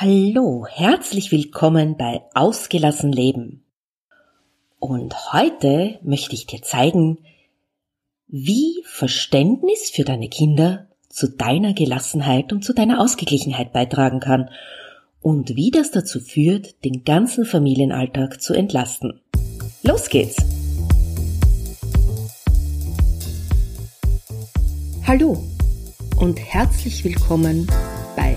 Hallo, herzlich willkommen bei Ausgelassen Leben. Und heute möchte ich dir zeigen, wie Verständnis für deine Kinder zu deiner Gelassenheit und zu deiner Ausgeglichenheit beitragen kann und wie das dazu führt, den ganzen Familienalltag zu entlasten. Los geht's! Hallo und herzlich willkommen bei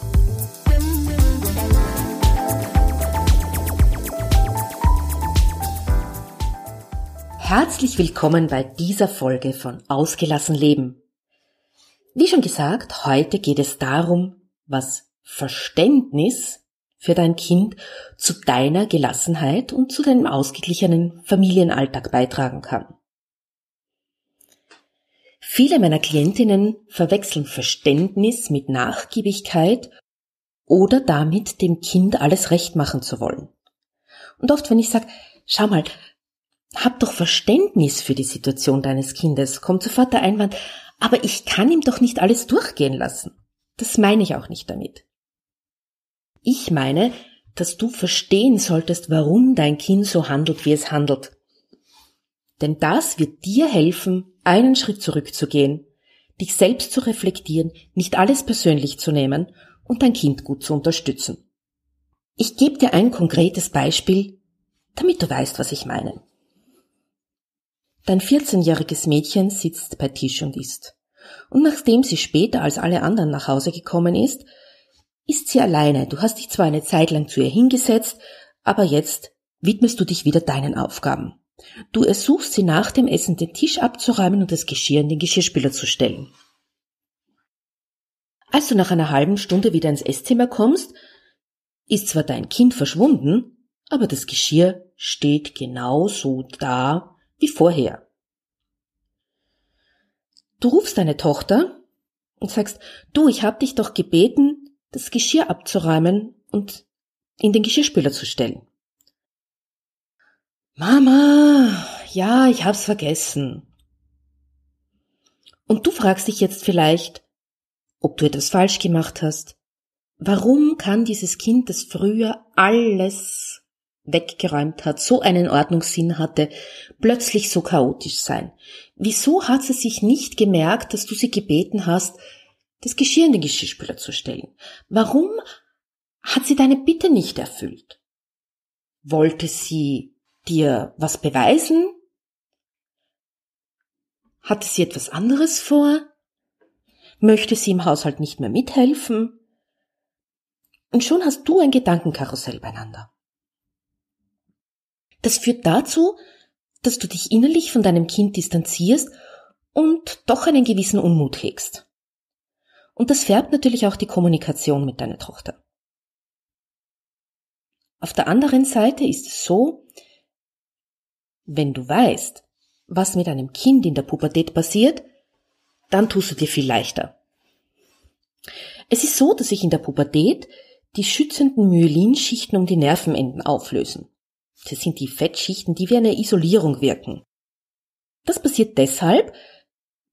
Herzlich willkommen bei dieser Folge von Ausgelassen Leben. Wie schon gesagt, heute geht es darum, was Verständnis für dein Kind zu deiner Gelassenheit und zu deinem ausgeglichenen Familienalltag beitragen kann. Viele meiner Klientinnen verwechseln Verständnis mit Nachgiebigkeit oder damit dem Kind alles recht machen zu wollen. Und oft, wenn ich sage, schau mal, hab doch Verständnis für die Situation deines Kindes, kommt sofort der Einwand, aber ich kann ihm doch nicht alles durchgehen lassen. Das meine ich auch nicht damit. Ich meine, dass du verstehen solltest, warum dein Kind so handelt, wie es handelt. Denn das wird dir helfen, einen Schritt zurückzugehen, dich selbst zu reflektieren, nicht alles persönlich zu nehmen und dein Kind gut zu unterstützen. Ich gebe dir ein konkretes Beispiel, damit du weißt, was ich meine. Dein 14-jähriges Mädchen sitzt bei Tisch und isst. Und nachdem sie später als alle anderen nach Hause gekommen ist, ist sie alleine. Du hast dich zwar eine Zeit lang zu ihr hingesetzt, aber jetzt widmest du dich wieder deinen Aufgaben. Du ersuchst sie nach dem Essen den Tisch abzuräumen und das Geschirr in den Geschirrspüler zu stellen. Als du nach einer halben Stunde wieder ins Esszimmer kommst, ist zwar dein Kind verschwunden, aber das Geschirr steht genauso da, wie vorher. Du rufst deine Tochter und sagst, du, ich hab dich doch gebeten, das Geschirr abzuräumen und in den Geschirrspüler zu stellen. Mama, ja, ich hab's vergessen. Und du fragst dich jetzt vielleicht, ob du etwas falsch gemacht hast. Warum kann dieses Kind, das früher alles weggeräumt hat, so einen Ordnungssinn hatte, plötzlich so chaotisch sein? Wieso hat sie sich nicht gemerkt, dass du sie gebeten hast, das Geschirr in den Geschirrspüler zu stellen? Warum hat sie deine Bitte nicht erfüllt? Wollte sie dir was beweisen? Hatte sie etwas anderes vor? Möchte sie im Haushalt nicht mehr mithelfen? Und schon hast du ein Gedankenkarussell beieinander. Das führt dazu, dass du dich innerlich von deinem Kind distanzierst und doch einen gewissen Unmut hegst. Und das färbt natürlich auch die Kommunikation mit deiner Tochter. Auf der anderen Seite ist es so, wenn du weißt, was mit einem Kind in der Pubertät passiert, dann tust du dir viel leichter. Es ist so, dass sich in der Pubertät die schützenden Myelinschichten um die Nervenenden auflösen. Das sind die Fettschichten, die wie eine Isolierung wirken. Das passiert deshalb,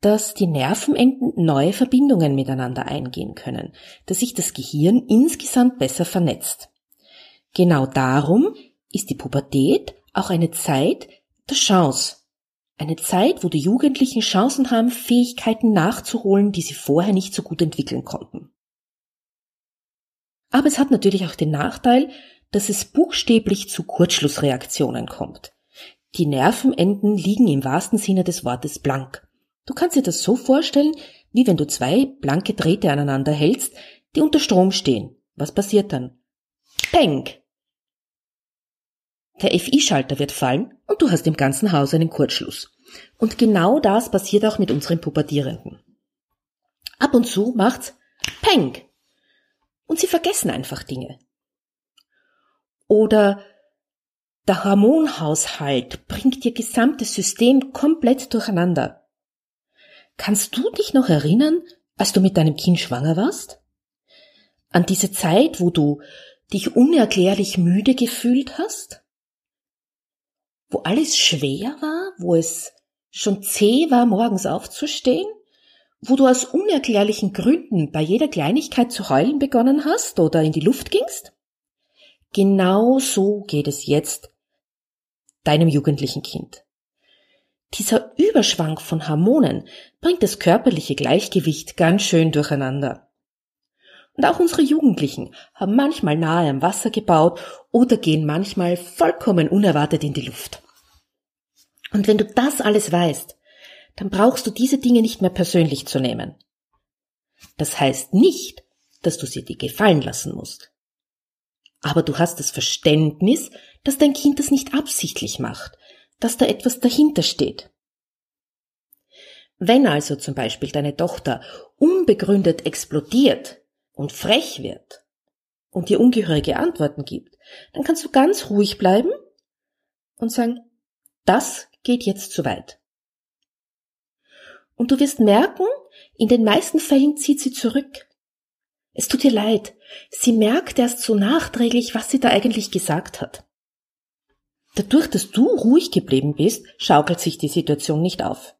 dass die Nervenenden neue Verbindungen miteinander eingehen können, dass sich das Gehirn insgesamt besser vernetzt. Genau darum ist die Pubertät auch eine Zeit der Chance. Eine Zeit, wo die Jugendlichen Chancen haben, Fähigkeiten nachzuholen, die sie vorher nicht so gut entwickeln konnten. Aber es hat natürlich auch den Nachteil, dass es buchstäblich zu Kurzschlussreaktionen kommt. Die Nervenenden liegen im wahrsten Sinne des Wortes blank. Du kannst dir das so vorstellen, wie wenn du zwei blanke Drähte aneinander hältst, die unter Strom stehen. Was passiert dann? Peng! Der FI-Schalter wird fallen und du hast im ganzen Haus einen Kurzschluss. Und genau das passiert auch mit unseren Pubertierenden. Ab und zu macht's Peng! und sie vergessen einfach Dinge. Oder der Hormonhaushalt bringt ihr gesamtes System komplett durcheinander. Kannst du dich noch erinnern, als du mit deinem Kind schwanger warst? An diese Zeit, wo du dich unerklärlich müde gefühlt hast? Wo alles schwer war, wo es schon zäh war, morgens aufzustehen? Wo du aus unerklärlichen Gründen bei jeder Kleinigkeit zu heulen begonnen hast oder in die Luft gingst? Genau so geht es jetzt deinem jugendlichen Kind. Dieser Überschwang von Hormonen bringt das körperliche Gleichgewicht ganz schön durcheinander. Und auch unsere Jugendlichen haben manchmal nahe am Wasser gebaut oder gehen manchmal vollkommen unerwartet in die Luft. Und wenn du das alles weißt, dann brauchst du diese Dinge nicht mehr persönlich zu nehmen. Das heißt nicht, dass du sie dir gefallen lassen musst. Aber du hast das Verständnis, dass dein Kind das nicht absichtlich macht, dass da etwas dahinter steht. Wenn also zum Beispiel deine Tochter unbegründet explodiert und frech wird und dir ungehörige Antworten gibt, dann kannst du ganz ruhig bleiben und sagen, das geht jetzt zu weit. Und du wirst merken, in den meisten Fällen zieht sie zurück. Es tut ihr leid. Sie merkt erst so nachträglich, was sie da eigentlich gesagt hat. Dadurch, dass du ruhig geblieben bist, schaukelt sich die Situation nicht auf.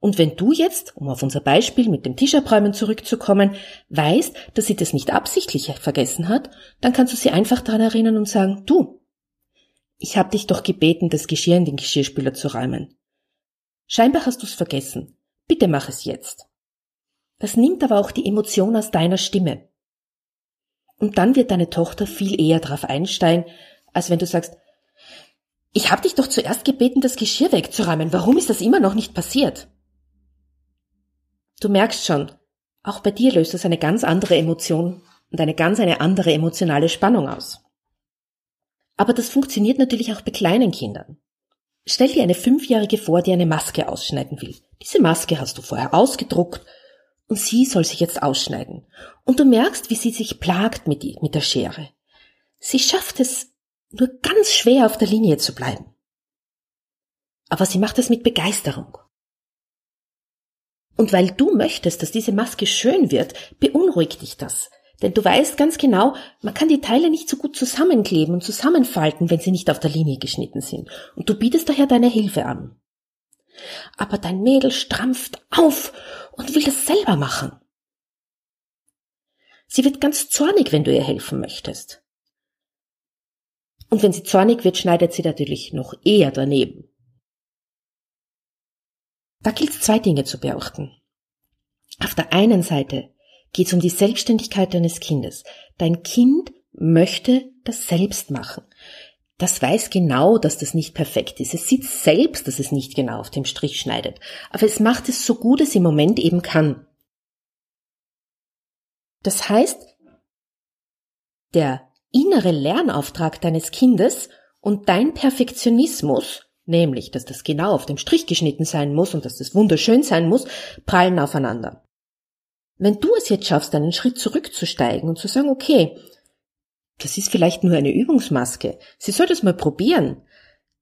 Und wenn du jetzt, um auf unser Beispiel mit dem Tischabräumen zurückzukommen, weißt, dass sie das nicht absichtlich vergessen hat, dann kannst du sie einfach daran erinnern und sagen, du, ich habe dich doch gebeten, das Geschirr in den Geschirrspüler zu räumen. Scheinbar hast du es vergessen. Bitte mach es jetzt. Das nimmt aber auch die Emotion aus deiner Stimme. Und dann wird deine Tochter viel eher darauf einsteigen, als wenn du sagst, ich habe dich doch zuerst gebeten, das Geschirr wegzuräumen. Warum ist das immer noch nicht passiert? Du merkst schon, auch bei dir löst das eine ganz andere Emotion und eine ganz eine andere emotionale Spannung aus. Aber das funktioniert natürlich auch bei kleinen Kindern. Stell dir eine Fünfjährige vor, die eine Maske ausschneiden will. Diese Maske hast du vorher ausgedruckt und sie soll sich jetzt ausschneiden. Und du merkst, wie sie sich plagt mit, mit der Schere. Sie schafft es nur ganz schwer auf der Linie zu bleiben. Aber sie macht es mit Begeisterung. Und weil du möchtest, dass diese Maske schön wird, beunruhigt dich das. Denn du weißt ganz genau, man kann die Teile nicht so gut zusammenkleben und zusammenfalten, wenn sie nicht auf der Linie geschnitten sind. Und du bietest daher deine Hilfe an. Aber dein Mädel strampft auf und will das selber machen. Sie wird ganz zornig, wenn du ihr helfen möchtest. Und wenn sie zornig wird, schneidet sie natürlich noch eher daneben. Da gilt es zwei Dinge zu beachten. Auf der einen Seite geht es um die Selbstständigkeit deines Kindes. Dein Kind möchte das selbst machen. Das weiß genau, dass das nicht perfekt ist. Es sieht selbst, dass es nicht genau auf dem Strich schneidet. Aber es macht es so gut es im Moment eben kann. Das heißt, der innere Lernauftrag deines Kindes und dein Perfektionismus nämlich, dass das genau auf dem Strich geschnitten sein muss und dass das wunderschön sein muss, prallen aufeinander. Wenn du es jetzt schaffst, einen Schritt zurückzusteigen und zu sagen, okay, das ist vielleicht nur eine Übungsmaske, sie soll das mal probieren,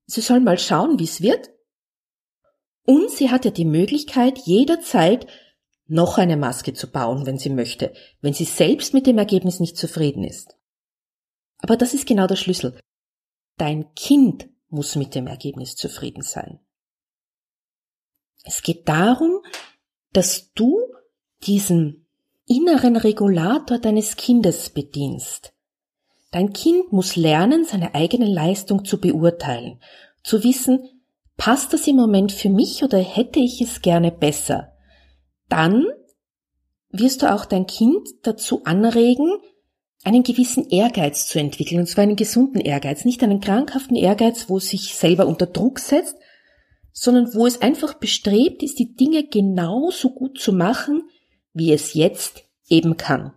sie soll mal schauen, wie es wird, und sie hat ja die Möglichkeit, jederzeit noch eine Maske zu bauen, wenn sie möchte, wenn sie selbst mit dem Ergebnis nicht zufrieden ist. Aber das ist genau der Schlüssel. Dein Kind muss mit dem Ergebnis zufrieden sein. Es geht darum, dass du diesen inneren Regulator deines Kindes bedienst. Dein Kind muss lernen, seine eigene Leistung zu beurteilen, zu wissen, passt das im Moment für mich oder hätte ich es gerne besser? Dann wirst du auch dein Kind dazu anregen, einen gewissen Ehrgeiz zu entwickeln, und zwar einen gesunden Ehrgeiz, nicht einen krankhaften Ehrgeiz, wo es sich selber unter Druck setzt, sondern wo es einfach bestrebt ist, die Dinge genauso gut zu machen, wie es jetzt eben kann.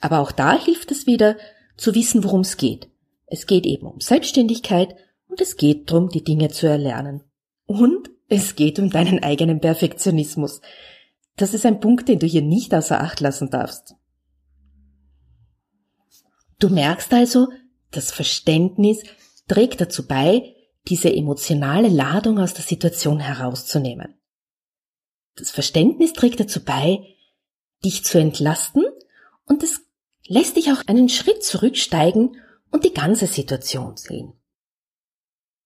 Aber auch da hilft es wieder, zu wissen, worum es geht. Es geht eben um Selbstständigkeit und es geht darum, die Dinge zu erlernen. Und es geht um deinen eigenen Perfektionismus. Das ist ein Punkt, den du hier nicht außer Acht lassen darfst. Du merkst also, das Verständnis trägt dazu bei, diese emotionale Ladung aus der Situation herauszunehmen. Das Verständnis trägt dazu bei, dich zu entlasten und es lässt dich auch einen Schritt zurücksteigen und die ganze Situation sehen.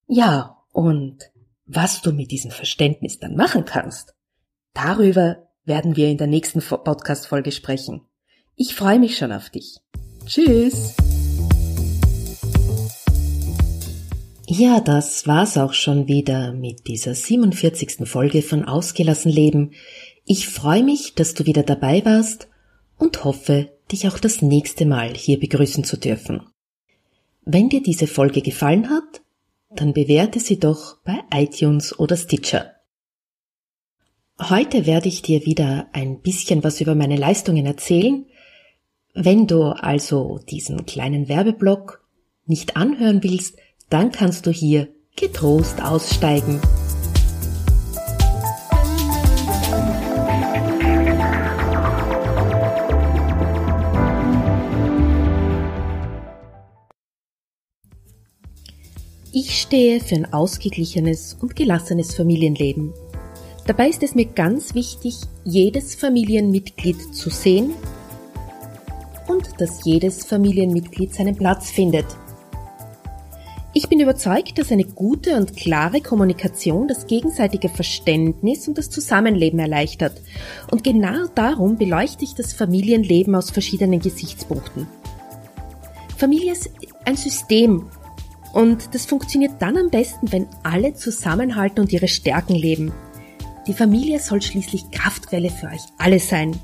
Ja, und was du mit diesem Verständnis dann machen kannst, darüber werden wir in der nächsten Podcast-Folge sprechen. Ich freue mich schon auf dich. Tschüss! Ja, das war's auch schon wieder mit dieser 47. Folge von Ausgelassen Leben. Ich freue mich, dass du wieder dabei warst und hoffe, dich auch das nächste Mal hier begrüßen zu dürfen. Wenn dir diese Folge gefallen hat, dann bewerte sie doch bei iTunes oder Stitcher. Heute werde ich dir wieder ein bisschen was über meine Leistungen erzählen. Wenn du also diesen kleinen Werbeblock nicht anhören willst, dann kannst du hier getrost aussteigen. Stehe für ein ausgeglichenes und gelassenes Familienleben. Dabei ist es mir ganz wichtig, jedes Familienmitglied zu sehen und dass jedes Familienmitglied seinen Platz findet – ich bin überzeugt, dass eine gute und klare Kommunikation das gegenseitige Verständnis und das Zusammenleben erleichtert. Und genau darum beleuchte ich das Familienleben aus verschiedenen Gesichtspunkten. Familie ist ein System und das funktioniert dann am besten, wenn alle zusammenhalten und ihre Stärken leben. Die Familie soll schließlich Kraftquelle für euch alle sein.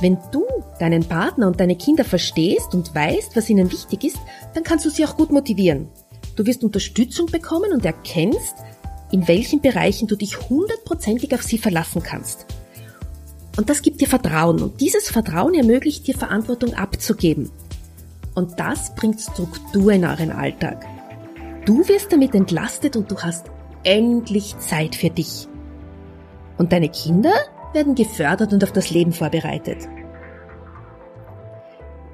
Wenn du deinen Partner und deine Kinder verstehst und weißt, was ihnen wichtig ist, dann kannst du sie auch gut motivieren. Du wirst Unterstützung bekommen und erkennst, in welchen Bereichen du dich hundertprozentig auf sie verlassen kannst. Und das gibt dir Vertrauen und dieses Vertrauen ermöglicht dir Verantwortung abzugeben. Und das bringt Struktur in euren Alltag. Du wirst damit entlastet und du hast endlich Zeit für dich. Und deine Kinder werden gefördert und auf das Leben vorbereitet.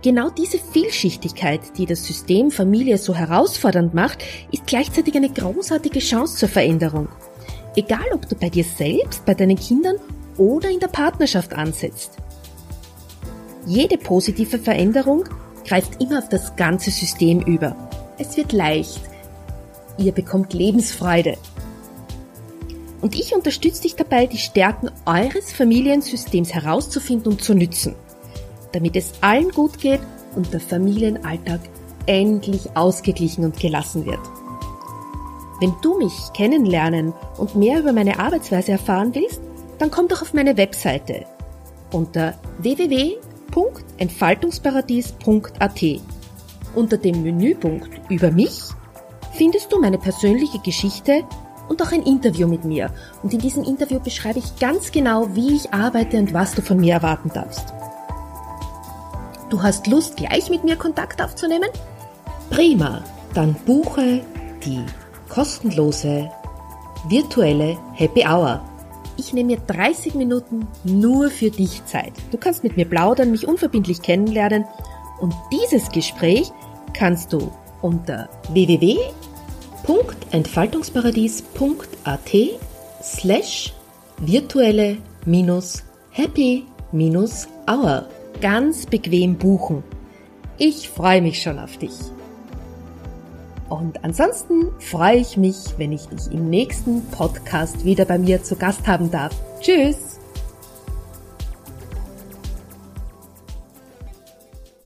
Genau diese Vielschichtigkeit, die das System Familie so herausfordernd macht, ist gleichzeitig eine großartige Chance zur Veränderung. Egal ob du bei dir selbst, bei deinen Kindern oder in der Partnerschaft ansetzt. Jede positive Veränderung greift immer auf das ganze System über. Es wird leicht. Ihr bekommt Lebensfreude. Und ich unterstütze dich dabei, die Stärken eures Familiensystems herauszufinden und zu nützen damit es allen gut geht und der Familienalltag endlich ausgeglichen und gelassen wird. Wenn du mich kennenlernen und mehr über meine Arbeitsweise erfahren willst, dann komm doch auf meine Webseite unter www.entfaltungsparadies.at. Unter dem Menüpunkt über mich findest du meine persönliche Geschichte und auch ein Interview mit mir. Und in diesem Interview beschreibe ich ganz genau, wie ich arbeite und was du von mir erwarten darfst. Du hast Lust, gleich mit mir Kontakt aufzunehmen? Prima, dann buche die kostenlose virtuelle Happy Hour. Ich nehme mir 30 Minuten nur für dich Zeit. Du kannst mit mir plaudern, mich unverbindlich kennenlernen und dieses Gespräch kannst du unter www.entfaltungsparadies.at slash virtuelle minus happy minus hour ganz bequem buchen. Ich freue mich schon auf dich. Und ansonsten freue ich mich, wenn ich dich im nächsten Podcast wieder bei mir zu Gast haben darf. Tschüss!